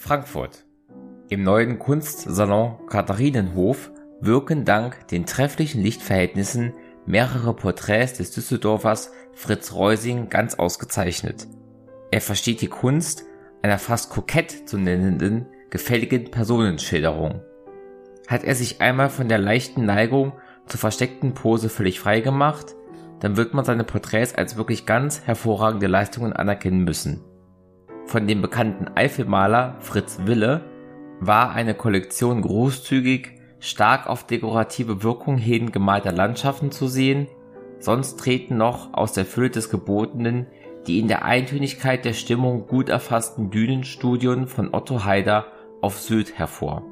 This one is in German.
Frankfurt. Im neuen Kunstsalon Katharinenhof wirken dank den trefflichen Lichtverhältnissen mehrere Porträts des Düsseldorfers Fritz Reusing ganz ausgezeichnet. Er versteht die Kunst einer fast kokett zu nennenden, gefälligen Personenschilderung. Hat er sich einmal von der leichten Neigung zur versteckten Pose völlig frei gemacht, dann wird man seine Porträts als wirklich ganz hervorragende Leistungen anerkennen müssen. Von dem bekannten Eifelmaler Fritz Wille war eine Kollektion großzügig, stark auf dekorative Wirkung hin gemalter Landschaften zu sehen, sonst treten noch aus der Fülle des Gebotenen die in der Eintönigkeit der Stimmung gut erfassten Dünenstudien von Otto Haider auf Sylt hervor